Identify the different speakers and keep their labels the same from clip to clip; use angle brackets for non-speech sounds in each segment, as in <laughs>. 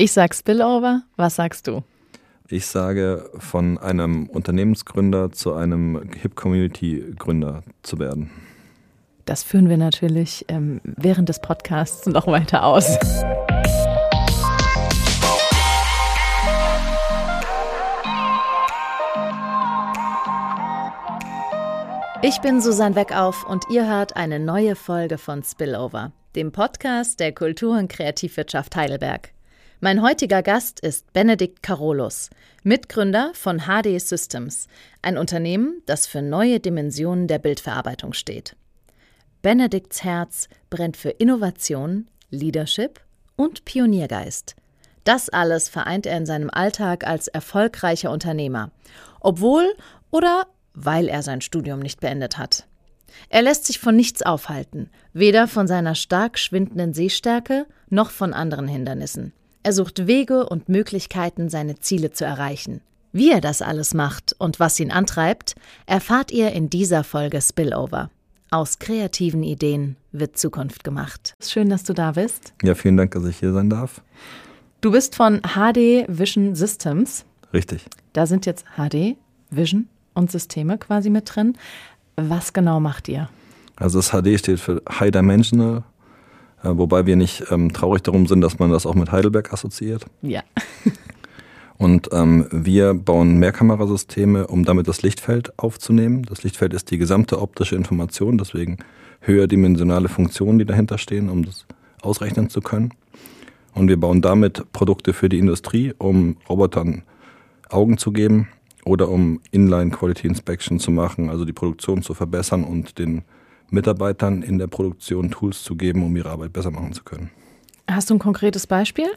Speaker 1: Ich sag Spillover, was sagst du?
Speaker 2: Ich sage, von einem Unternehmensgründer zu einem Hip-Community-Gründer zu werden.
Speaker 1: Das führen wir natürlich ähm, während des Podcasts noch weiter aus. Ich bin Susanne Weckauf und ihr hört eine neue Folge von Spillover, dem Podcast der Kultur- und Kreativwirtschaft Heidelberg. Mein heutiger Gast ist Benedikt Carolus, Mitgründer von HD Systems, ein Unternehmen, das für neue Dimensionen der Bildverarbeitung steht. Benedikts Herz brennt für Innovation, Leadership und Pioniergeist. Das alles vereint er in seinem Alltag als erfolgreicher Unternehmer, obwohl oder weil er sein Studium nicht beendet hat. Er lässt sich von nichts aufhalten, weder von seiner stark schwindenden Sehstärke noch von anderen Hindernissen. Er sucht Wege und Möglichkeiten, seine Ziele zu erreichen. Wie er das alles macht und was ihn antreibt, erfahrt ihr in dieser Folge Spillover. Aus kreativen Ideen wird Zukunft gemacht. Schön, dass du da bist.
Speaker 2: Ja, vielen Dank, dass ich hier sein darf.
Speaker 1: Du bist von HD Vision Systems.
Speaker 2: Richtig.
Speaker 1: Da sind jetzt HD, Vision und Systeme quasi mit drin. Was genau macht ihr?
Speaker 2: Also das HD steht für High Dimensional wobei wir nicht ähm, traurig darum sind, dass man das auch mit Heidelberg assoziiert.
Speaker 1: Ja. <laughs>
Speaker 2: Und ähm, wir bauen Mehrkamerasysteme, um damit das Lichtfeld aufzunehmen. Das Lichtfeld ist die gesamte optische Information, deswegen höherdimensionale Funktionen, die dahinter stehen, um das ausrechnen zu können. Und wir bauen damit Produkte für die Industrie, um Robotern Augen zu geben oder um Inline Quality Inspection zu machen, also die Produktion zu verbessern und den Mitarbeitern in der Produktion Tools zu geben, um ihre Arbeit besser machen zu können.
Speaker 1: Hast du ein konkretes Beispiel?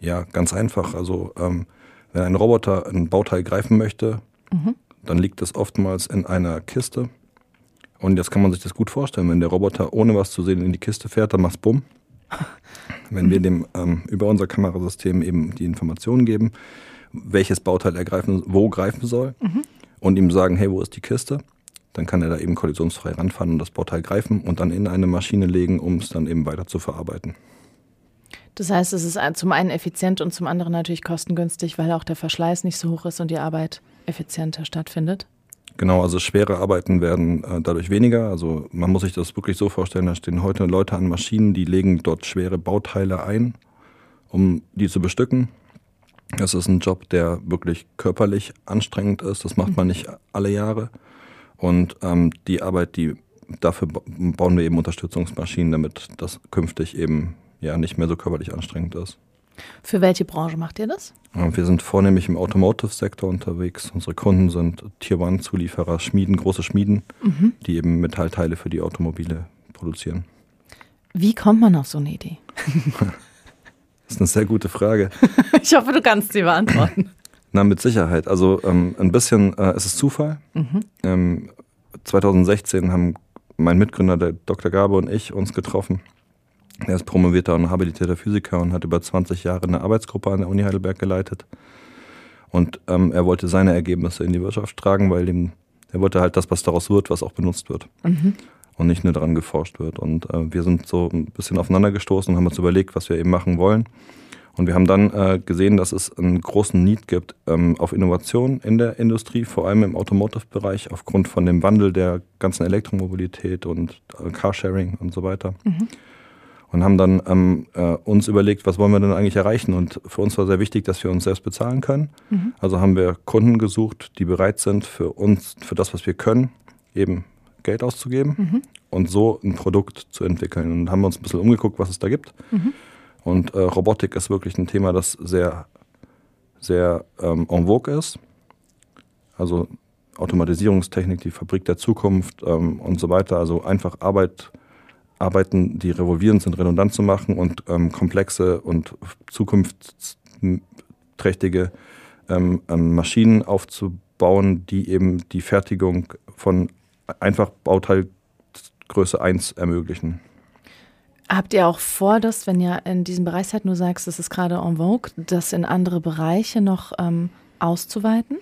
Speaker 2: Ja, ganz einfach. Also ähm, wenn ein Roboter ein Bauteil greifen möchte, mhm. dann liegt es oftmals in einer Kiste. Und jetzt kann man sich das gut vorstellen, wenn der Roboter ohne was zu sehen in die Kiste fährt, dann macht's bumm. <laughs> wenn wir dem ähm, über unser Kamerasystem eben die Informationen geben, welches Bauteil er greifen, wo greifen soll mhm. und ihm sagen, hey, wo ist die Kiste? Dann kann er da eben kollisionsfrei ranfahren und das Bauteil greifen und dann in eine Maschine legen, um es dann eben weiter zu verarbeiten.
Speaker 1: Das heißt, es ist zum einen effizient und zum anderen natürlich kostengünstig, weil auch der Verschleiß nicht so hoch ist und die Arbeit effizienter stattfindet.
Speaker 2: Genau, also schwere Arbeiten werden äh, dadurch weniger. Also man muss sich das wirklich so vorstellen, da stehen heute Leute an Maschinen, die legen dort schwere Bauteile ein, um die zu bestücken. Das ist ein Job, der wirklich körperlich anstrengend ist. Das macht mhm. man nicht alle Jahre. Und ähm, die Arbeit, die dafür bauen wir eben Unterstützungsmaschinen, damit das künftig eben ja nicht mehr so körperlich anstrengend ist.
Speaker 1: Für welche Branche macht ihr das?
Speaker 2: Wir sind vornehmlich im Automotive-Sektor unterwegs. Unsere Kunden sind Tier One-Zulieferer, Schmieden, große Schmieden, mhm. die eben Metallteile für die Automobile produzieren.
Speaker 1: Wie kommt man auf so eine Idee? <laughs>
Speaker 2: das ist eine sehr gute Frage. <laughs>
Speaker 1: ich hoffe, du kannst sie beantworten.
Speaker 2: Na, mit Sicherheit. Also ähm, ein bisschen äh, es ist Zufall. Mhm. Ähm, 2016 haben mein Mitgründer, der Dr. Gabe und ich uns getroffen. Er ist promovierter und habilitierter Physiker und hat über 20 Jahre eine Arbeitsgruppe an der Uni Heidelberg geleitet. Und ähm, er wollte seine Ergebnisse in die Wirtschaft tragen, weil ihm, er wollte halt das, was daraus wird, was auch benutzt wird. Mhm. Und nicht nur daran geforscht wird. Und äh, wir sind so ein bisschen aufeinander gestoßen und haben uns überlegt, was wir eben machen wollen. Und wir haben dann äh, gesehen, dass es einen großen Need gibt ähm, auf Innovation in der Industrie, vor allem im Automotive-Bereich, aufgrund von dem Wandel der ganzen Elektromobilität und äh, Carsharing und so weiter. Mhm. Und haben dann ähm, äh, uns überlegt, was wollen wir denn eigentlich erreichen? Und für uns war sehr wichtig, dass wir uns selbst bezahlen können. Mhm. Also haben wir Kunden gesucht, die bereit sind, für uns, für das, was wir können, eben Geld auszugeben mhm. und so ein Produkt zu entwickeln. Und haben uns ein bisschen umgeguckt, was es da gibt. Mhm und äh, Robotik ist wirklich ein Thema, das sehr, sehr ähm, en vogue ist. Also Automatisierungstechnik, die Fabrik der Zukunft ähm, und so weiter. Also einfach Arbeit, Arbeiten, die revolvierend sind, redundant zu machen und ähm, komplexe und zukunftsträchtige ähm, ähm, Maschinen aufzubauen, die eben die Fertigung von einfach Bauteilgröße 1 ermöglichen.
Speaker 1: Habt ihr auch vor, dass, wenn ihr in diesem Bereich seid, nur sagst, das ist gerade en vogue, das in andere Bereiche noch ähm, auszuweiten?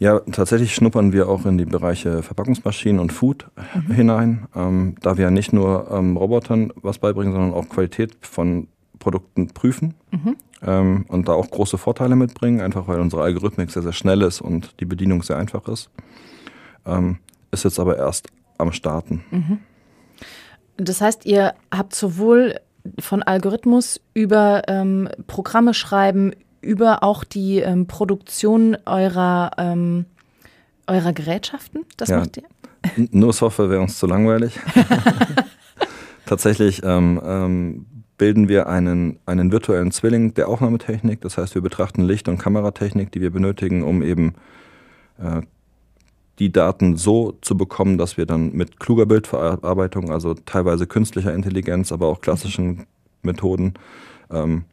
Speaker 2: Ja, tatsächlich schnuppern wir auch in die Bereiche Verpackungsmaschinen und Food mhm. hinein, ähm, da wir ja nicht nur ähm, Robotern was beibringen, sondern auch Qualität von Produkten prüfen mhm. ähm, und da auch große Vorteile mitbringen, einfach weil unsere Algorithmik sehr, sehr schnell ist und die Bedienung sehr einfach ist. Ähm, ist jetzt aber erst am Starten. Mhm.
Speaker 1: Das heißt, ihr habt sowohl von Algorithmus über ähm, Programme schreiben, über auch die ähm, Produktion eurer, ähm, eurer Gerätschaften? Das ja, macht ihr?
Speaker 2: Nur Software wäre uns zu langweilig. <laughs> Tatsächlich ähm, ähm, bilden wir einen, einen virtuellen Zwilling der Aufnahmetechnik. Das heißt, wir betrachten Licht- und Kameratechnik, die wir benötigen, um eben äh, die Daten so zu bekommen, dass wir dann mit kluger Bildverarbeitung, also teilweise künstlicher Intelligenz, aber auch klassischen Methoden, ähm,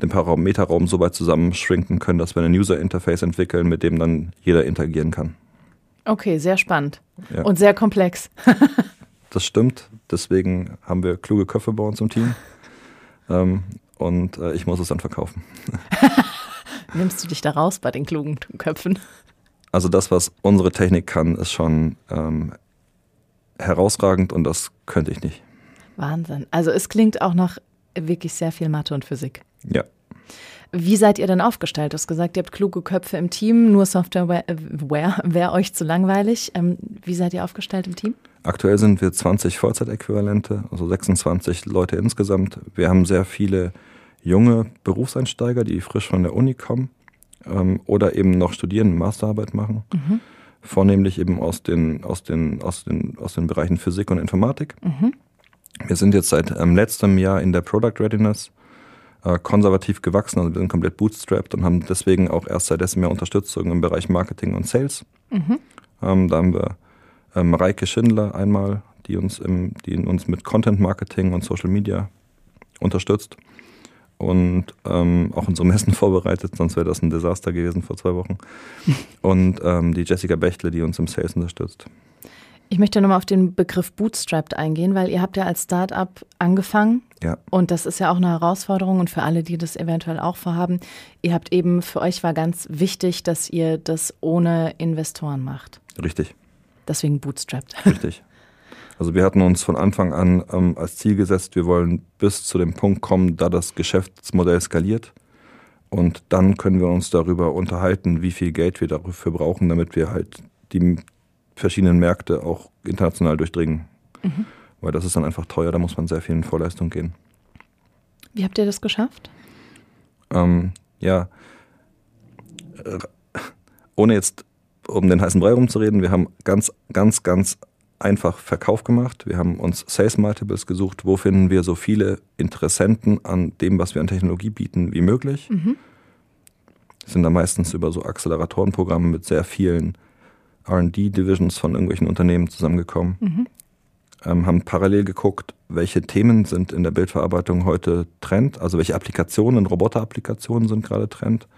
Speaker 2: den Parameterraum so weit zusammenschrinken können, dass wir ein User-Interface entwickeln, mit dem dann jeder interagieren kann.
Speaker 1: Okay, sehr spannend ja. und sehr komplex. <laughs>
Speaker 2: das stimmt. Deswegen haben wir kluge Köpfe bei uns im Team. Ähm, und äh, ich muss es dann verkaufen. <laughs>
Speaker 1: Nimmst du dich da raus bei den klugen Köpfen?
Speaker 2: Also das, was unsere Technik kann, ist schon ähm, herausragend und das könnte ich nicht.
Speaker 1: Wahnsinn. Also es klingt auch nach wirklich sehr viel Mathe und Physik.
Speaker 2: Ja.
Speaker 1: Wie seid ihr denn aufgestellt? Du hast gesagt, ihr habt kluge Köpfe im Team, nur Software wäre euch zu langweilig. Ähm, wie seid ihr aufgestellt im Team?
Speaker 2: Aktuell sind wir 20 Vollzeitäquivalente, also 26 Leute insgesamt. Wir haben sehr viele junge Berufseinsteiger, die frisch von der Uni kommen ähm, oder eben noch studieren, Masterarbeit machen. Mhm. Vornehmlich eben aus den, aus, den, aus, den, aus den Bereichen Physik und Informatik. Mhm. Wir sind jetzt seit ähm, letztem Jahr in der Product Readiness äh, konservativ gewachsen, also wir sind komplett bootstrapped und haben deswegen auch erst seit letztem Jahr Unterstützung im Bereich Marketing und Sales. Mhm. Ähm, da haben wir ähm, Reike Schindler einmal, die uns, im, die uns mit Content Marketing und Social Media unterstützt und ähm, auch unsere Messen <laughs> vorbereitet, sonst wäre das ein Desaster gewesen vor zwei Wochen. Und ähm, die Jessica Bechtle, die uns im Sales unterstützt.
Speaker 1: Ich möchte nochmal auf den Begriff Bootstrapped eingehen, weil ihr habt ja als Startup angefangen.
Speaker 2: Ja.
Speaker 1: Und das ist ja auch eine Herausforderung und für alle, die das eventuell auch vorhaben. Ihr habt eben, für euch war ganz wichtig, dass ihr das ohne Investoren macht.
Speaker 2: Richtig.
Speaker 1: Deswegen Bootstrapped.
Speaker 2: Richtig. Also wir hatten uns von Anfang an ähm, als Ziel gesetzt, wir wollen bis zu dem Punkt kommen, da das Geschäftsmodell skaliert. Und dann können wir uns darüber unterhalten, wie viel Geld wir dafür brauchen, damit wir halt die verschiedenen Märkte auch international durchdringen. Mhm. Weil das ist dann einfach teuer, da muss man sehr viel in Vorleistung gehen.
Speaker 1: Wie habt ihr das geschafft?
Speaker 2: Ähm, ja, ohne jetzt um den heißen Brei rumzureden, wir haben ganz, ganz, ganz einfach Verkauf gemacht. Wir haben uns Sales Multiples gesucht, wo finden wir so viele Interessenten an dem, was wir an Technologie bieten, wie möglich. Mhm. Sind da meistens über so Acceleratorenprogramme mit sehr vielen RD-Divisions von irgendwelchen Unternehmen zusammengekommen. Mhm. Ähm, haben parallel geguckt, welche Themen sind in der Bildverarbeitung heute Trend, also welche Applikationen, Roboter-Applikationen sind gerade Trend.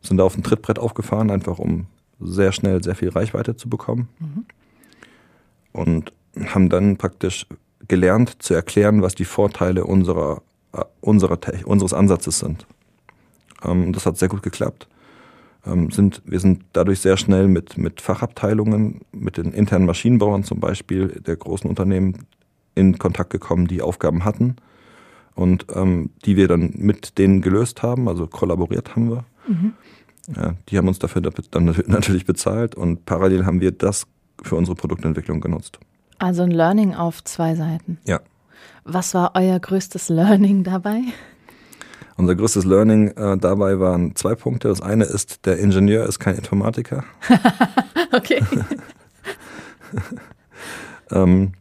Speaker 2: Sind da auf ein Trittbrett aufgefahren, einfach um sehr schnell sehr viel Reichweite zu bekommen. Mhm und haben dann praktisch gelernt zu erklären, was die Vorteile unserer, äh, unserer unseres Ansatzes sind. Ähm, das hat sehr gut geklappt. Ähm, sind, wir sind dadurch sehr schnell mit, mit Fachabteilungen, mit den internen Maschinenbauern zum Beispiel der großen Unternehmen in Kontakt gekommen, die Aufgaben hatten und ähm, die wir dann mit denen gelöst haben, also kollaboriert haben wir. Mhm. Ja, die haben uns dafür dann natürlich bezahlt und parallel haben wir das für unsere Produktentwicklung genutzt.
Speaker 1: Also ein Learning auf zwei Seiten.
Speaker 2: Ja.
Speaker 1: Was war euer größtes Learning dabei?
Speaker 2: Unser größtes Learning äh, dabei waren zwei Punkte. Das eine ist, der Ingenieur ist kein Informatiker. <laughs>
Speaker 1: okay. <laughs>
Speaker 2: ähm,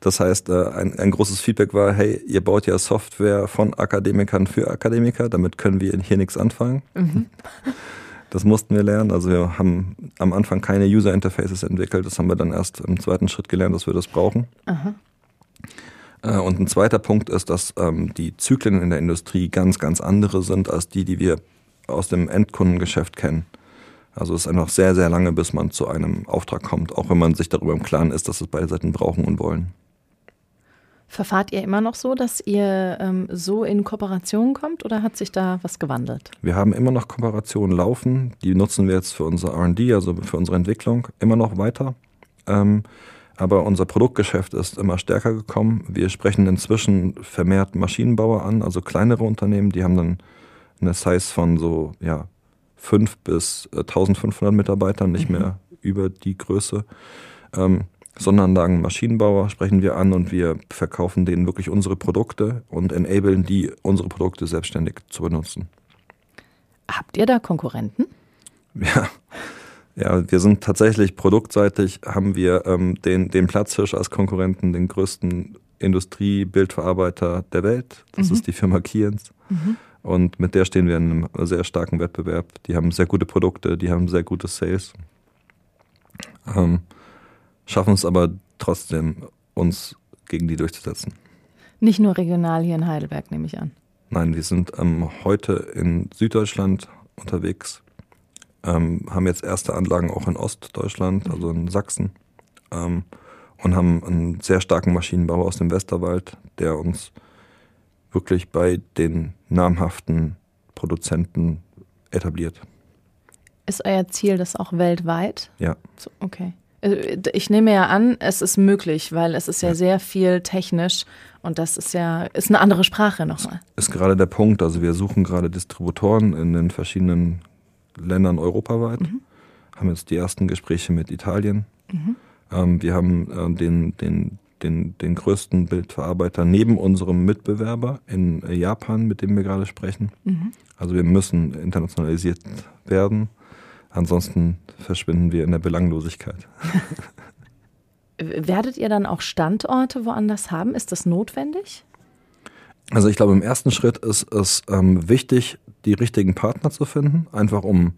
Speaker 2: das heißt, äh, ein, ein, großes Feedback war, hey, ihr baut ja Software von Akademikern für Akademiker, damit können wir hier nichts anfangen. Mhm. <laughs> Das mussten wir lernen. Also wir haben am Anfang keine User Interfaces entwickelt. Das haben wir dann erst im zweiten Schritt gelernt, dass wir das brauchen. Aha. Äh, und ein zweiter Punkt ist, dass ähm, die Zyklen in der Industrie ganz, ganz andere sind als die, die wir aus dem Endkundengeschäft kennen. Also es ist einfach sehr, sehr lange, bis man zu einem Auftrag kommt, auch wenn man sich darüber im Klaren ist, dass es beide Seiten brauchen und wollen.
Speaker 1: Verfahrt ihr immer noch so, dass ihr ähm, so in Kooperation kommt oder hat sich da was gewandelt?
Speaker 2: Wir haben immer noch Kooperationen laufen. Die nutzen wir jetzt für unser RD, also für unsere Entwicklung, immer noch weiter. Ähm, Aber unser Produktgeschäft ist immer stärker gekommen. Wir sprechen inzwischen vermehrt Maschinenbauer an, also kleinere Unternehmen, die haben dann eine Size von so ja, 5 bis 1500 äh, Mitarbeitern, nicht mhm. mehr über die Größe. Ähm, Sonderanlagen Maschinenbauer sprechen wir an und wir verkaufen denen wirklich unsere Produkte und enablen die, unsere Produkte selbstständig zu benutzen.
Speaker 1: Habt ihr da Konkurrenten?
Speaker 2: Ja, ja, wir sind tatsächlich produktseitig, haben wir ähm, den, den Platzhirsch als Konkurrenten, den größten Industriebildverarbeiter der Welt. Das mhm. ist die Firma Kiens. Mhm. Und mit der stehen wir in einem sehr starken Wettbewerb. Die haben sehr gute Produkte, die haben sehr gute Sales. Ähm, schaffen es aber trotzdem, uns gegen die durchzusetzen.
Speaker 1: Nicht nur regional hier in Heidelberg, nehme ich an.
Speaker 2: Nein, wir sind ähm, heute in Süddeutschland unterwegs, ähm, haben jetzt erste Anlagen auch in Ostdeutschland, also in Sachsen, ähm, und haben einen sehr starken Maschinenbau aus dem Westerwald, der uns wirklich bei den namhaften Produzenten etabliert.
Speaker 1: Ist euer Ziel das auch weltweit?
Speaker 2: Ja.
Speaker 1: So, okay. Äh, ich nehme ja an, es ist möglich, weil es ist ja, ja. sehr viel technisch und das ist ja ist eine andere Sprache nochmal.
Speaker 2: Ist gerade der Punkt. Also wir suchen gerade Distributoren in den verschiedenen Ländern europaweit. Mhm. Haben jetzt die ersten Gespräche mit Italien. Mhm. Ähm, wir haben äh, den, den, den, den größten Bildverarbeiter neben unserem Mitbewerber in Japan, mit dem wir gerade sprechen. Mhm. Also wir müssen internationalisiert werden. Ansonsten verschwinden wir in der Belanglosigkeit.
Speaker 1: Werdet ihr dann auch Standorte woanders haben? Ist das notwendig?
Speaker 2: Also ich glaube, im ersten Schritt ist es ähm, wichtig, die richtigen Partner zu finden, einfach um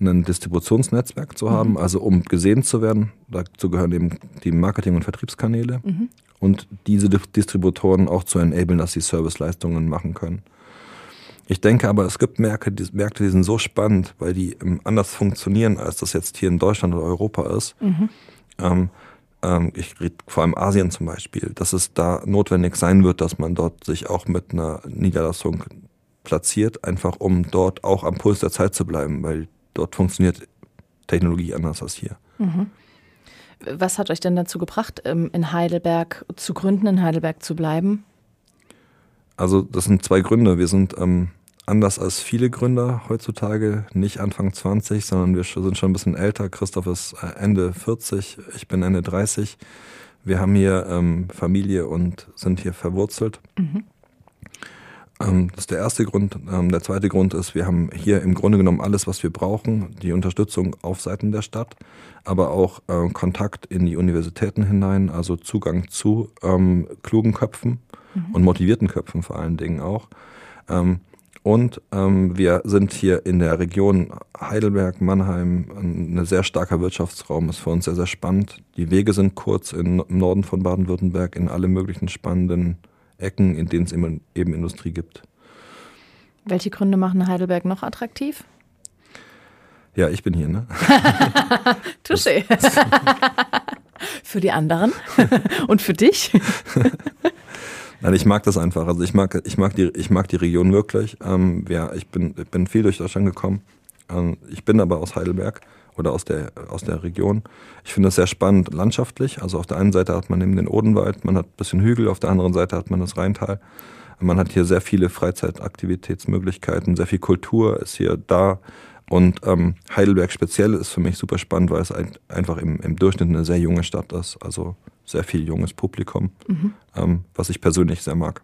Speaker 2: ein Distributionsnetzwerk zu haben, mhm. also um gesehen zu werden. Dazu gehören eben die Marketing- und Vertriebskanäle mhm. und diese Distributoren auch zu enablen, dass sie Serviceleistungen machen können. Ich denke aber, es gibt Märkte die, Märkte, die sind so spannend, weil die ähm, anders funktionieren, als das jetzt hier in Deutschland oder Europa ist. Mhm. Ähm, ähm, ich rede vor allem Asien zum Beispiel, dass es da notwendig sein wird, dass man dort sich auch mit einer Niederlassung platziert, einfach um dort auch am Puls der Zeit zu bleiben, weil dort funktioniert Technologie anders als hier. Mhm.
Speaker 1: Was hat euch denn dazu gebracht, ähm, in Heidelberg zu gründen, in Heidelberg zu bleiben?
Speaker 2: Also das sind zwei Gründe. Wir sind ähm, anders als viele Gründer heutzutage, nicht Anfang 20, sondern wir sind schon ein bisschen älter. Christoph ist äh, Ende 40, ich bin Ende 30. Wir haben hier ähm, Familie und sind hier verwurzelt. Mhm. Ähm, das ist der erste Grund. Ähm, der zweite Grund ist, wir haben hier im Grunde genommen alles, was wir brauchen. Die Unterstützung auf Seiten der Stadt, aber auch äh, Kontakt in die Universitäten hinein, also Zugang zu ähm, klugen Köpfen mhm. und motivierten Köpfen vor allen Dingen auch. Ähm, und ähm, wir sind hier in der Region Heidelberg, Mannheim, ein sehr starker Wirtschaftsraum, ist für uns sehr, sehr spannend. Die Wege sind kurz in, im Norden von Baden-Württemberg in alle möglichen spannenden Ecken, in denen es eben Industrie gibt.
Speaker 1: Welche Gründe machen Heidelberg noch attraktiv?
Speaker 2: Ja, ich bin hier, ne? <laughs>
Speaker 1: Touché. <laughs> für die anderen <laughs> und für dich?
Speaker 2: Nein, ich mag das einfach. Also ich mag, ich mag die, ich mag die Region wirklich. Ähm, ja, ich bin, ich bin viel durch Deutschland gekommen. Ähm, ich bin aber aus Heidelberg oder aus der, aus der Region. Ich finde das sehr spannend landschaftlich. Also auf der einen Seite hat man eben den Odenwald, man hat ein bisschen Hügel, auf der anderen Seite hat man das Rheintal. Man hat hier sehr viele Freizeitaktivitätsmöglichkeiten, sehr viel Kultur ist hier da. Und ähm, Heidelberg speziell ist für mich super spannend, weil es ein, einfach im, im Durchschnitt eine sehr junge Stadt ist. Also sehr viel junges Publikum, mhm. ähm, was ich persönlich sehr mag.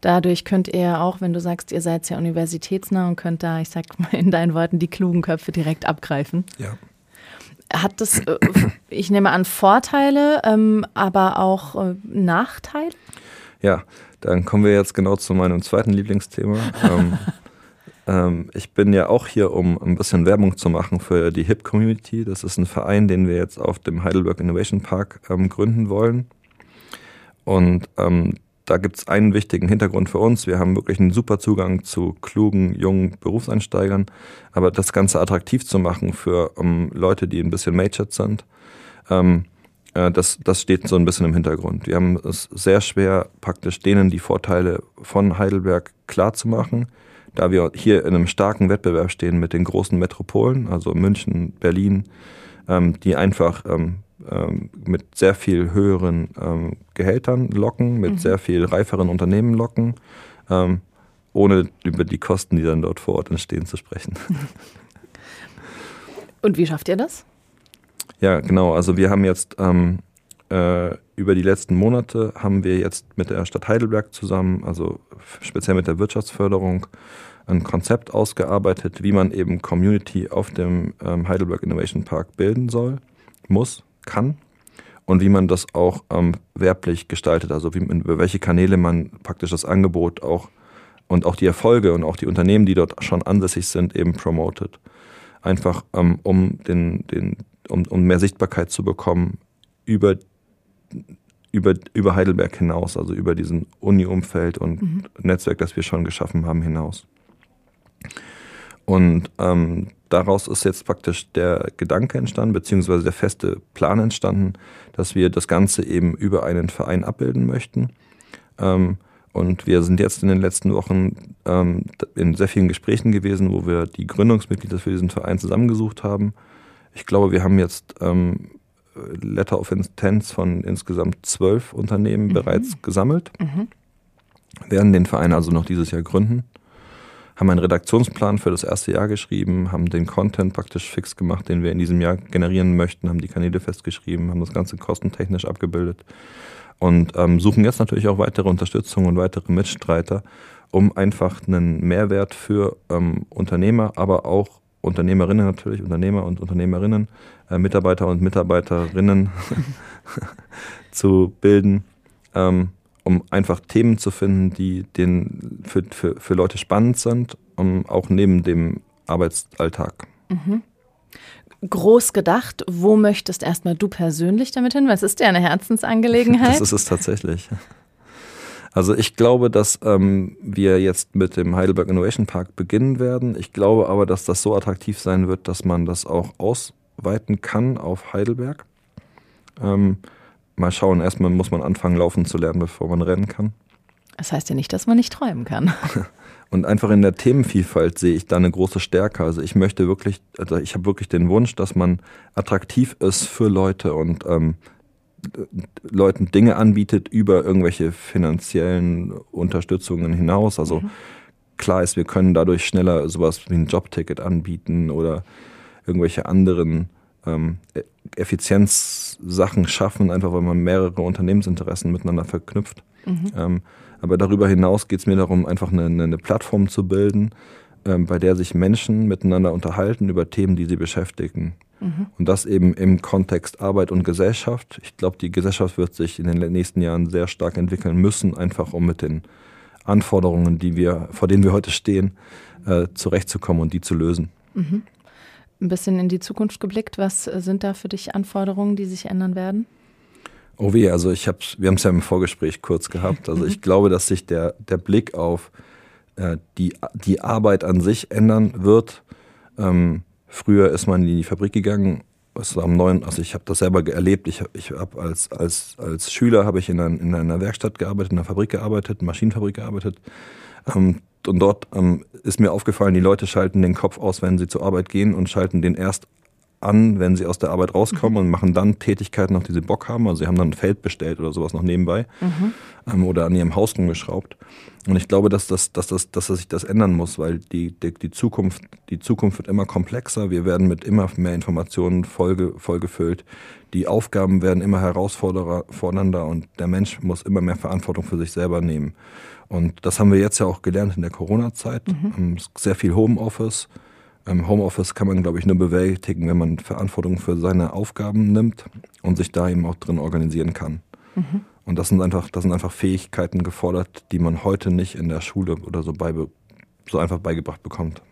Speaker 1: Dadurch könnt ihr auch, wenn du sagst, ihr seid sehr universitätsnah und könnt da, ich sag mal in deinen Worten, die klugen Köpfe direkt abgreifen.
Speaker 2: Ja.
Speaker 1: Hat das, äh, ich nehme an, Vorteile, ähm, aber auch äh, Nachteile?
Speaker 2: Ja, dann kommen wir jetzt genau zu meinem zweiten Lieblingsthema. <laughs> ähm, ähm, ich bin ja auch hier, um ein bisschen Werbung zu machen für die HIP Community. Das ist ein Verein, den wir jetzt auf dem Heidelberg Innovation Park gründen wollen. Und da gibt es einen wichtigen Hintergrund für uns. Wir haben wirklich einen super Zugang zu klugen, jungen Berufseinsteigern. Aber das Ganze attraktiv zu machen für um, Leute, die ein bisschen majored sind, ähm, äh, das, das steht so ein bisschen im Hintergrund. Wir haben es sehr schwer, praktisch denen die Vorteile von Heidelberg klar zu machen da wir hier in einem starken Wettbewerb stehen mit den großen Metropolen, also München, Berlin, ähm, die einfach ähm, ähm, mit sehr viel höheren ähm, Gehältern locken, mit mhm. sehr viel reiferen Unternehmen locken, ähm, ohne über die Kosten, die dann dort vor Ort entstehen, zu sprechen. <laughs>
Speaker 1: Und wie schafft ihr das?
Speaker 2: Ja, genau. Also wir haben jetzt ähm, äh, über die letzten Monate haben wir jetzt mit der Stadt Heidelberg zusammen, also speziell mit der Wirtschaftsförderung, ein Konzept ausgearbeitet, wie man eben Community auf dem ähm, Heidelberg Innovation Park bilden soll, muss, kann und wie man das auch ähm, werblich gestaltet, also wie, über welche Kanäle man praktisch das Angebot auch und auch die Erfolge und auch die Unternehmen, die dort schon ansässig sind, eben promotet. Einfach ähm, um, den, den, um, um mehr Sichtbarkeit zu bekommen über, über, über Heidelberg hinaus, also über diesen Uni-Umfeld und mhm. Netzwerk, das wir schon geschaffen haben, hinaus. Und ähm, daraus ist jetzt praktisch der Gedanke entstanden, beziehungsweise der feste Plan entstanden, dass wir das Ganze eben über einen Verein abbilden möchten. Ähm, und wir sind jetzt in den letzten Wochen ähm, in sehr vielen Gesprächen gewesen, wo wir die Gründungsmitglieder für diesen Verein zusammengesucht haben. Ich glaube, wir haben jetzt ähm, Letter of Intent von insgesamt zwölf Unternehmen mhm. bereits gesammelt, mhm. werden den Verein also noch dieses Jahr gründen haben einen Redaktionsplan für das erste Jahr geschrieben, haben den Content praktisch fix gemacht, den wir in diesem Jahr generieren möchten, haben die Kanäle festgeschrieben, haben das Ganze kostentechnisch abgebildet und ähm, suchen jetzt natürlich auch weitere Unterstützung und weitere Mitstreiter, um einfach einen Mehrwert für ähm, Unternehmer, aber auch Unternehmerinnen natürlich, Unternehmer und Unternehmerinnen, äh, Mitarbeiter und Mitarbeiterinnen <laughs> zu bilden. Ähm, um einfach Themen zu finden, die den für, für, für Leute spannend sind, um, auch neben dem Arbeitsalltag.
Speaker 1: Mhm. Groß gedacht, wo möchtest erstmal du persönlich damit hin? Weil es ist ja eine Herzensangelegenheit. <laughs>
Speaker 2: Das ist es tatsächlich. Also ich glaube, dass ähm, wir jetzt mit dem Heidelberg Innovation Park beginnen werden. Ich glaube aber, dass das so attraktiv sein wird, dass man das auch ausweiten kann auf Heidelberg. Ähm, mal schauen. Erstmal muss man anfangen, laufen zu lernen, bevor man rennen kann.
Speaker 1: Das heißt ja nicht, dass man nicht träumen kann. <laughs>
Speaker 2: Und einfach in der Themenvielfalt sehe ich da eine große Stärke. Also ich möchte wirklich, also ich habe wirklich den Wunsch, dass man attraktiv ist für Leute und ähm, Leuten Dinge anbietet über irgendwelche finanziellen Unterstützungen hinaus. Also mhm. klar ist, wir können dadurch schneller sowas wie ein Jobticket anbieten oder irgendwelche anderen ähm, e-, Effizienzsachen schaffen, einfach weil man mehrere Unternehmensinteressen miteinander verknüpft. Mhm. Ähm, aber darüber hinaus geht es mir darum, einfach eine, eine Plattform zu bilden, ähm, bei der sich Menschen miteinander unterhalten über Themen, die sie beschäftigen. Mhm. Und das eben im Kontext Arbeit und Gesellschaft. Ich glaube, die Gesellschaft wird sich in den nächsten Jahren sehr stark entwickeln müssen, einfach um mit den Anforderungen, die wir, vor denen wir heute stehen, äh, zurechtzukommen und die zu lösen. Mhm
Speaker 1: ein bisschen in die Zukunft geblickt. Was sind da für dich Anforderungen, die sich ändern werden?
Speaker 2: Oh weh, also ich hab's, wir haben es ja im Vorgespräch kurz gehabt. Also ich <laughs> glaube, dass sich der, der Blick auf äh, die, die Arbeit an sich ändern wird. Ähm, früher ist man in die Fabrik gegangen, es war am neuen, also ich habe das selber erlebt. Ich, ich habe als, als, als Schüler habe ich in, ein, in einer Werkstatt gearbeitet, in einer Fabrik gearbeitet, Maschinenfabrik gearbeitet. Ähm, und dort ähm, ist mir aufgefallen, die Leute schalten den Kopf aus, wenn sie zur Arbeit gehen und schalten den erst an, wenn sie aus der Arbeit rauskommen mhm. und machen dann Tätigkeiten, auf die sie Bock haben. Also sie haben dann ein Feld bestellt oder sowas noch nebenbei mhm. ähm, oder an ihrem Haus rumgeschraubt. Und ich glaube, dass, das, dass, das, dass sich das ändern muss, weil die, die, die, Zukunft, die Zukunft wird immer komplexer. Wir werden mit immer mehr Informationen vollge, vollgefüllt. Die Aufgaben werden immer herausfordernder und der Mensch muss immer mehr Verantwortung für sich selber nehmen. Und das haben wir jetzt ja auch gelernt in der Corona-Zeit. Mhm. Ähm, sehr viel Homeoffice. Im Homeoffice kann man, glaube ich, nur bewältigen, wenn man Verantwortung für seine Aufgaben nimmt und sich da eben auch drin organisieren kann. Mhm. Und das sind einfach, das sind einfach Fähigkeiten gefordert, die man heute nicht in der Schule oder so, bei, so einfach beigebracht bekommt.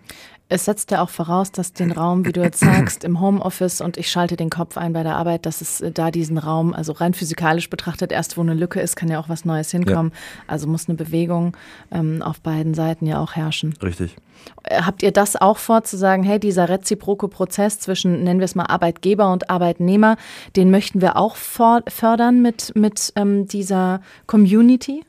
Speaker 1: Es setzt ja auch voraus, dass den Raum, wie du jetzt sagst, im Homeoffice und ich schalte den Kopf ein bei der Arbeit, dass es äh, da diesen Raum, also rein physikalisch betrachtet, erst wo eine Lücke ist, kann ja auch was Neues hinkommen. Ja. Also muss eine Bewegung ähm, auf beiden Seiten ja auch herrschen.
Speaker 2: Richtig.
Speaker 1: Äh, habt ihr das auch vor, zu sagen, hey, dieser reziproke Prozess zwischen, nennen wir es mal Arbeitgeber und Arbeitnehmer, den möchten wir auch fördern mit, mit ähm, dieser Community?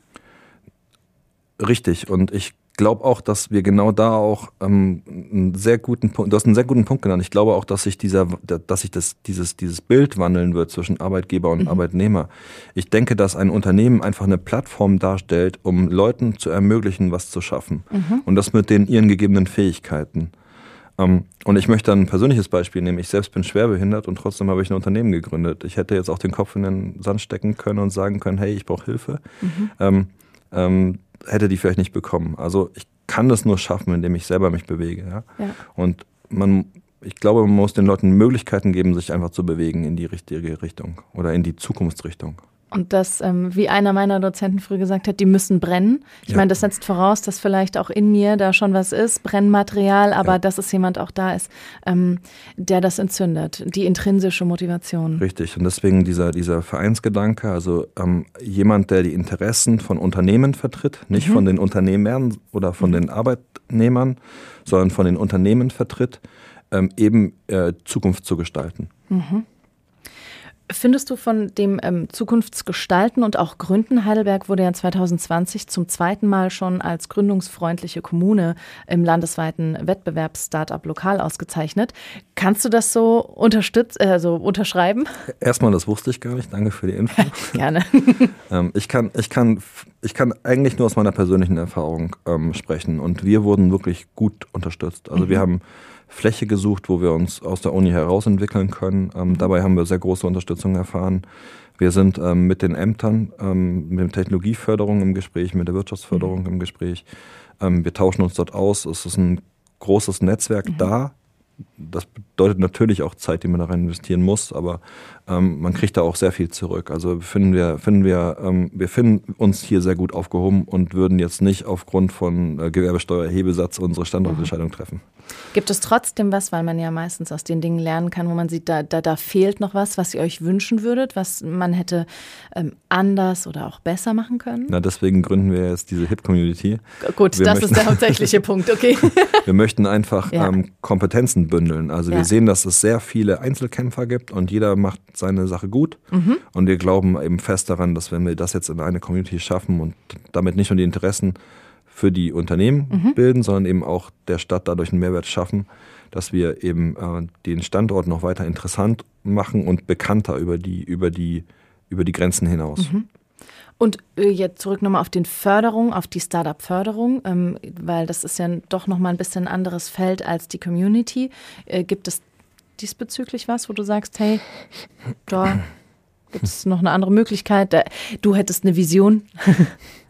Speaker 2: Richtig. Und ich glaube auch, dass wir genau da auch ähm, einen sehr guten Punkt, du hast einen sehr guten Punkt genannt. Ich glaube auch, dass sich dieser, dass sich das, dieses, dieses Bild wandeln wird zwischen Arbeitgeber und mhm. Arbeitnehmer. Ich denke, dass ein Unternehmen einfach eine Plattform darstellt, um Leuten zu ermöglichen, was zu schaffen. Mhm. Und das mit den ihren gegebenen Fähigkeiten. Ähm, und ich möchte ein persönliches Beispiel nehmen. Ich selbst bin schwerbehindert und trotzdem habe ich ein Unternehmen gegründet. Ich hätte jetzt auch den Kopf in den Sand stecken können und sagen können, hey, ich brauche Hilfe. Mhm. Ähm, ähm, hätte die vielleicht nicht bekommen. Also ich kann das nur schaffen, indem ich selber mich bewege. Ja? ja. Und man, ich glaube, man muss den Leuten Möglichkeiten geben, sich einfach zu bewegen in die richtige Richtung oder in die Zukunftsrichtung.
Speaker 1: Und das, ähm, wie einer meiner Dozenten früher gesagt hat, die müssen brennen. Ich ja. meine, das setzt voraus, dass vielleicht auch in mir da schon was ist, Brennmaterial, aber ja. dass es jemand auch da ist, ähm, der das entzündet, die intrinsische Motivation.
Speaker 2: Richtig. Und deswegen dieser, dieser Vereinsgedanke, also ähm, jemand, der die Interessen von Unternehmen vertritt, nicht mhm. von den Unternehmern oder von mhm. den Arbeitnehmern, sondern von den Unternehmen vertritt, ähm, eben äh, Zukunft zu gestalten. Mhm.
Speaker 1: Findest du von dem ähm, Zukunftsgestalten und auch Gründen, Heidelberg wurde ja 2020 zum zweiten Mal schon als gründungsfreundliche Kommune im landesweiten Wettbewerb Startup Lokal ausgezeichnet. Kannst du das so unterstütz äh, so unterschreiben?
Speaker 2: Erstmal, das wusste ich gar nicht. Danke für die Info. <laughs>
Speaker 1: Gerne. <laughs>
Speaker 2: ähm, ich, kann, ich, kann, ich kann eigentlich nur aus meiner persönlichen Erfahrung ähm, sprechen und wir wurden wirklich gut unterstützt. Also mhm. wir haben Fläche gesucht, wo wir uns aus der Uni herausentwickeln können. Ähm, dabei haben wir sehr große Unterstützung erfahren. Wir sind ähm, mit den Ämtern, ähm, mit der Technologieförderung im Gespräch, mit der Wirtschaftsförderung mhm. im Gespräch. Ähm, wir tauschen uns dort aus. Es ist ein großes Netzwerk mhm. da. Das bedeutet natürlich auch Zeit, die man da rein investieren muss, aber ähm, man kriegt da auch sehr viel zurück. Also finden wir, finden wir, ähm, wir finden uns hier sehr gut aufgehoben und würden jetzt nicht aufgrund von äh, Gewerbesteuerhebesatz unsere Standortentscheidung mhm. treffen.
Speaker 1: Gibt es trotzdem was, weil man ja meistens aus den Dingen lernen kann, wo man sieht, da, da, da fehlt noch was, was ihr euch wünschen würdet, was man hätte ähm, anders oder auch besser machen können?
Speaker 2: Na, deswegen gründen wir jetzt diese Hip-Community.
Speaker 1: Gut, wir das möchten, ist der hauptsächliche <laughs> Punkt, okay.
Speaker 2: wir möchten einfach ja. ähm, Kompetenzen bündeln. Also ja. wir sehen, dass es sehr viele Einzelkämpfer gibt und jeder macht seine Sache gut. Mhm. Und wir glauben eben fest daran, dass wenn wir das jetzt in eine Community schaffen und damit nicht nur die Interessen für die Unternehmen mhm. bilden, sondern eben auch der Stadt dadurch einen Mehrwert schaffen, dass wir eben äh, den Standort noch weiter interessant machen und bekannter über die, über die, über die Grenzen hinaus. Mhm.
Speaker 1: Und äh, jetzt zurück nochmal auf den Förderung, auf die Startup-Förderung, ähm, weil das ist ja doch nochmal ein bisschen ein anderes Feld als die Community. Äh, gibt es diesbezüglich was, wo du sagst, hey, da gibt es noch eine andere Möglichkeit? Du hättest eine Vision?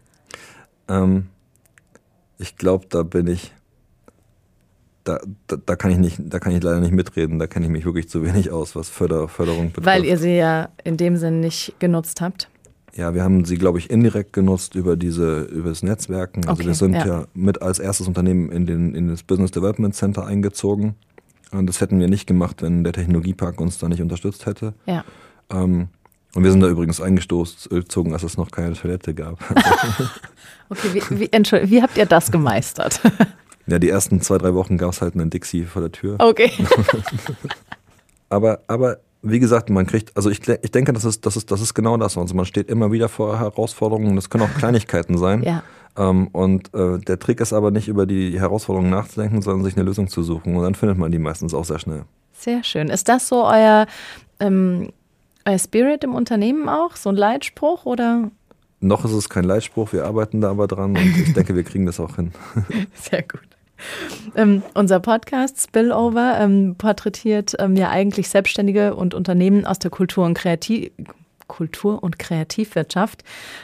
Speaker 1: <laughs>
Speaker 2: ähm, ich glaube, da bin ich, da, da, da, kann ich nicht, da kann ich leider nicht mitreden, da kenne ich mich wirklich zu wenig aus, was Förder, Förderung betrifft.
Speaker 1: Weil ihr sie ja in dem Sinn nicht genutzt habt?
Speaker 2: Ja, wir haben sie, glaube ich, indirekt genutzt über diese, über das Netzwerken. Also okay, wir sind ja. ja. mit als erstes Unternehmen in, den, in das Business Development Center eingezogen. Und das hätten wir nicht gemacht, wenn der Technologiepark uns da nicht unterstützt hätte. Ja. Ähm, und wir sind da übrigens eingestoßen, als es noch keine Toilette gab. <laughs>
Speaker 1: okay, wie, wie, wie habt ihr das gemeistert? <laughs>
Speaker 2: ja, die ersten zwei, drei Wochen gab es halt einen Dixie vor der Tür.
Speaker 1: Okay. <laughs>
Speaker 2: aber, aber wie gesagt, man kriegt, also ich, ich denke, das ist, das, ist, das ist genau das. Also man steht immer wieder vor Herausforderungen. Das können auch Kleinigkeiten sein. Ja. Ähm, und äh, der Trick ist aber nicht über die Herausforderungen nachzudenken, sondern sich eine Lösung zu suchen. Und dann findet man die meistens auch sehr schnell.
Speaker 1: Sehr schön. Ist das so euer ähm, euer Spirit im Unternehmen auch? So ein Leitspruch oder?
Speaker 2: Noch ist es kein Leitspruch, wir arbeiten da aber dran und ich denke, wir kriegen das auch hin. <laughs>
Speaker 1: Sehr gut. Ähm, unser Podcast Spillover ähm, porträtiert ähm, ja eigentlich Selbstständige und Unternehmen aus der Kultur- und, Kreativ Kultur und Kreativwirtschaft.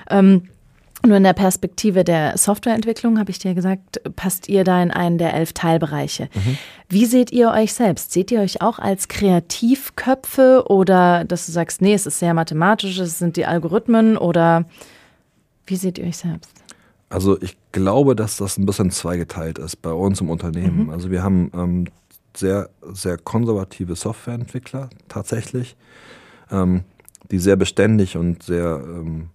Speaker 1: Ähm, nur in der Perspektive der Softwareentwicklung, habe ich dir gesagt, passt ihr da in einen der elf Teilbereiche. Mhm. Wie seht ihr euch selbst? Seht ihr euch auch als Kreativköpfe oder dass du sagst, nee, es ist sehr mathematisch, es sind die Algorithmen oder wie seht ihr euch selbst?
Speaker 2: Also ich glaube, dass das ein bisschen zweigeteilt ist bei uns im Unternehmen. Mhm. Also wir haben ähm, sehr, sehr konservative Softwareentwickler tatsächlich, ähm, die sehr beständig und sehr ähm,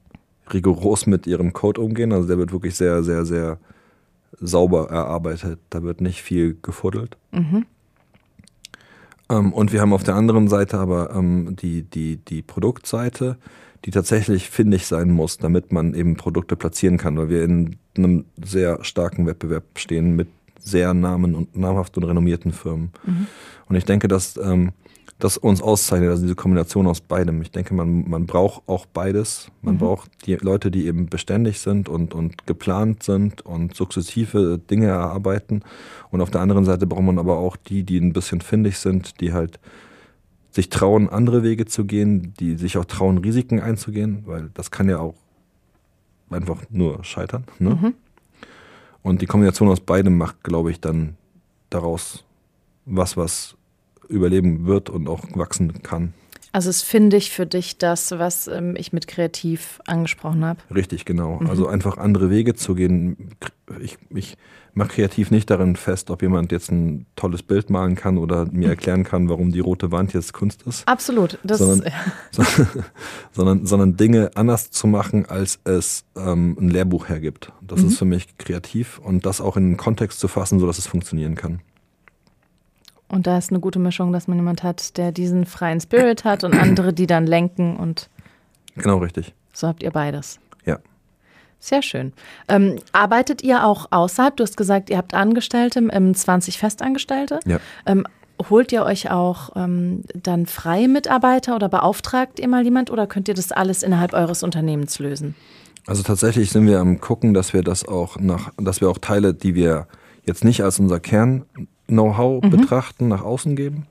Speaker 2: rigoros mit ihrem Code umgehen. Also der wird wirklich sehr, sehr, sehr sauber erarbeitet. Da wird nicht viel gefuddelt. Mhm. Ähm, und wir haben auf der anderen Seite aber ähm, die, die, die Produktseite, die tatsächlich findig sein muss, damit man eben Produkte platzieren kann, weil wir in einem sehr starken Wettbewerb stehen mit sehr namen und namhaft und renommierten Firmen. Mhm. Und ich denke, dass ähm, das uns auszeichnet, also diese Kombination aus beidem. Ich denke, man, man braucht auch beides. Man mhm. braucht die Leute, die eben beständig sind und, und geplant sind und sukzessive Dinge erarbeiten. Und auf der anderen Seite braucht man aber auch die, die ein bisschen findig sind, die halt sich trauen, andere Wege zu gehen, die sich auch trauen, Risiken einzugehen, weil das kann ja auch einfach nur scheitern. Ne? Mhm. Und die Kombination aus beidem macht, glaube ich, dann daraus was, was überleben wird und auch wachsen kann.
Speaker 1: Also es finde ich für dich das, was ähm, ich mit kreativ angesprochen habe.
Speaker 2: Richtig, genau. Mhm. Also einfach andere Wege zu gehen. Ich, ich mache kreativ nicht darin fest, ob jemand jetzt ein tolles Bild malen kann oder mir <laughs> erklären kann, warum die rote Wand jetzt Kunst ist.
Speaker 1: Absolut.
Speaker 2: Das sondern, so, <laughs> <laughs> sondern, sondern Dinge anders zu machen, als es ähm, ein Lehrbuch hergibt. Das mhm. ist für mich kreativ und das auch in einen Kontext zu fassen, sodass es funktionieren kann.
Speaker 1: Und da ist eine gute Mischung, dass man jemand hat, der diesen freien Spirit hat und andere, die dann lenken und.
Speaker 2: Genau, richtig.
Speaker 1: So habt ihr beides.
Speaker 2: Ja.
Speaker 1: Sehr schön. Ähm, arbeitet ihr auch außerhalb? Du hast gesagt, ihr habt Angestellte, ähm, 20 Festangestellte.
Speaker 2: Ja.
Speaker 1: Ähm, holt ihr euch auch ähm, dann freie Mitarbeiter oder beauftragt ihr mal jemand oder könnt ihr das alles innerhalb eures Unternehmens lösen?
Speaker 2: Also tatsächlich sind wir am gucken, dass wir das auch nach, dass wir auch Teile, die wir jetzt nicht als unser Kern Know-how mhm. betrachten, nach außen geben.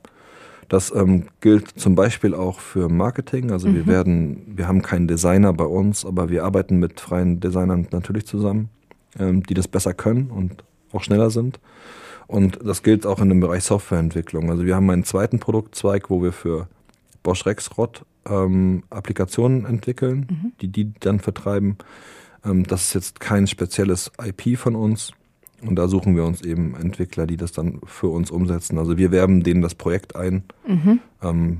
Speaker 2: Das ähm, gilt zum Beispiel auch für Marketing. Also mhm. wir werden, wir haben keinen Designer bei uns, aber wir arbeiten mit freien Designern natürlich zusammen, ähm, die das besser können und auch schneller sind. Und das gilt auch in dem Bereich Softwareentwicklung. Also wir haben einen zweiten Produktzweig, wo wir für Bosch Rexroth ähm, Applikationen entwickeln, mhm. die die dann vertreiben. Ähm, das ist jetzt kein spezielles IP von uns, und da suchen wir uns eben Entwickler, die das dann für uns umsetzen. Also wir werben denen das Projekt ein. Mhm. Ähm,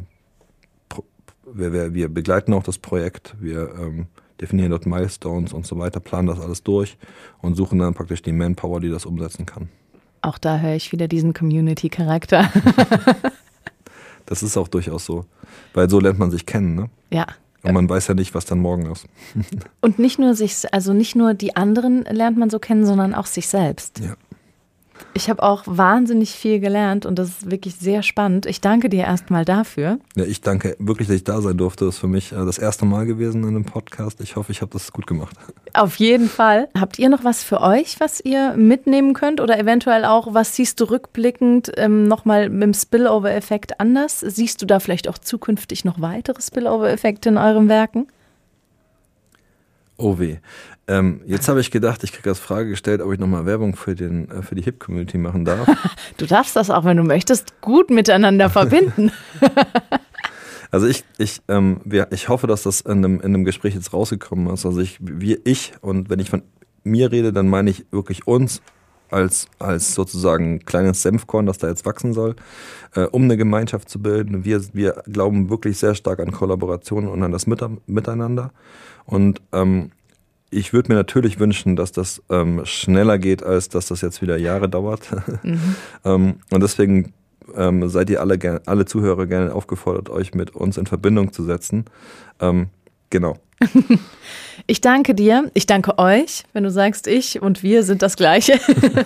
Speaker 2: wir, wir, wir, begleiten auch das Projekt. Wir ähm, definieren dort Milestones und so weiter, planen das alles durch und suchen dann praktisch die Manpower, die das umsetzen kann.
Speaker 1: Auch da höre ich wieder diesen Community-Charakter. <laughs>
Speaker 2: das ist auch durchaus so. Weil so lernt man sich kennen, ne?
Speaker 1: Ja,
Speaker 2: und man weiß ja nicht, was dann morgen ist.
Speaker 1: Und nicht nur sich, also nicht nur die anderen lernt man so kennen, sondern auch sich selbst.
Speaker 2: Ja.
Speaker 1: Ich habe auch wahnsinnig viel gelernt und das ist wirklich sehr spannend. Ich danke dir erstmal dafür.
Speaker 2: Ja, ich danke wirklich, dass ich da sein durfte. Das ist für mich äh, das erste Mal gewesen in einem Podcast. Ich hoffe, ich habe das gut gemacht. <laughs>
Speaker 1: Auf jeden Fall. Habt ihr noch was für euch, was ihr mitnehmen könnt oder eventuell auch, was siehst du rückblickend ähm, nochmal mit dem Spillover-Effekt anders? Siehst du da vielleicht auch zukünftig noch weitere Spillover-Effekte in euren Werken?
Speaker 2: Oh weh. Ähm, jetzt habe ich gedacht, ich kriege als Frage gestellt, ob ich nochmal Werbung für, den, äh, für die Hip-Community machen darf. <laughs>
Speaker 1: du darfst das auch, wenn du möchtest, gut miteinander verbinden. <laughs>
Speaker 2: also ich, ich, ähm, wir, ich hoffe, dass das in einem, in einem Gespräch jetzt rausgekommen ist. Also ich, wir, ich, und wenn ich von mir rede, dann meine ich wirklich uns als, als sozusagen kleines Senfkorn, das da jetzt wachsen soll, äh, um eine Gemeinschaft zu bilden. Wir, wir glauben wirklich sehr stark an Kollaboration und an das Miteinander. Und ähm, ich würde mir natürlich wünschen, dass das ähm, schneller geht, als dass das jetzt wieder Jahre dauert. <laughs> Mhm. ähm, und deswegen ähm, seid ihr alle, alle Zuhörer gerne aufgefordert, euch mit uns in Verbindung zu setzen. Ähm, genau. <laughs>
Speaker 1: Ich danke dir, ich danke euch, wenn du sagst, ich und wir sind das Gleiche,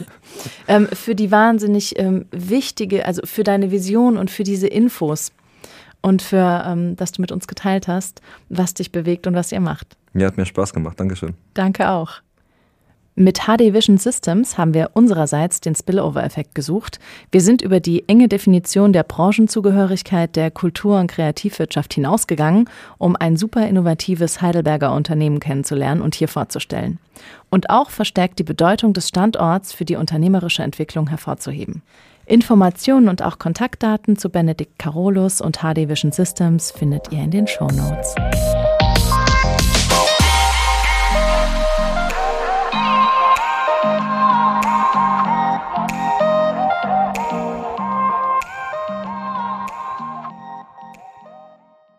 Speaker 1: <laughs> ähm, für die wahnsinnig ähm, wichtige, also für deine Vision und für diese Infos und für, ähm, dass du mit uns geteilt hast, was dich bewegt und was ihr macht.
Speaker 2: Mir hat mir Spaß gemacht. Dankeschön.
Speaker 1: Danke auch. Mit HD Vision Systems haben wir unsererseits den Spillover-Effekt gesucht. Wir sind über die enge Definition der Branchenzugehörigkeit der Kultur- und Kreativwirtschaft hinausgegangen, um ein super innovatives Heidelberger Unternehmen kennenzulernen und hier vorzustellen. Und auch verstärkt die Bedeutung des Standorts für die unternehmerische Entwicklung hervorzuheben. Informationen und auch Kontaktdaten zu Benedikt Carolus und HD Vision Systems findet ihr in den Show Notes.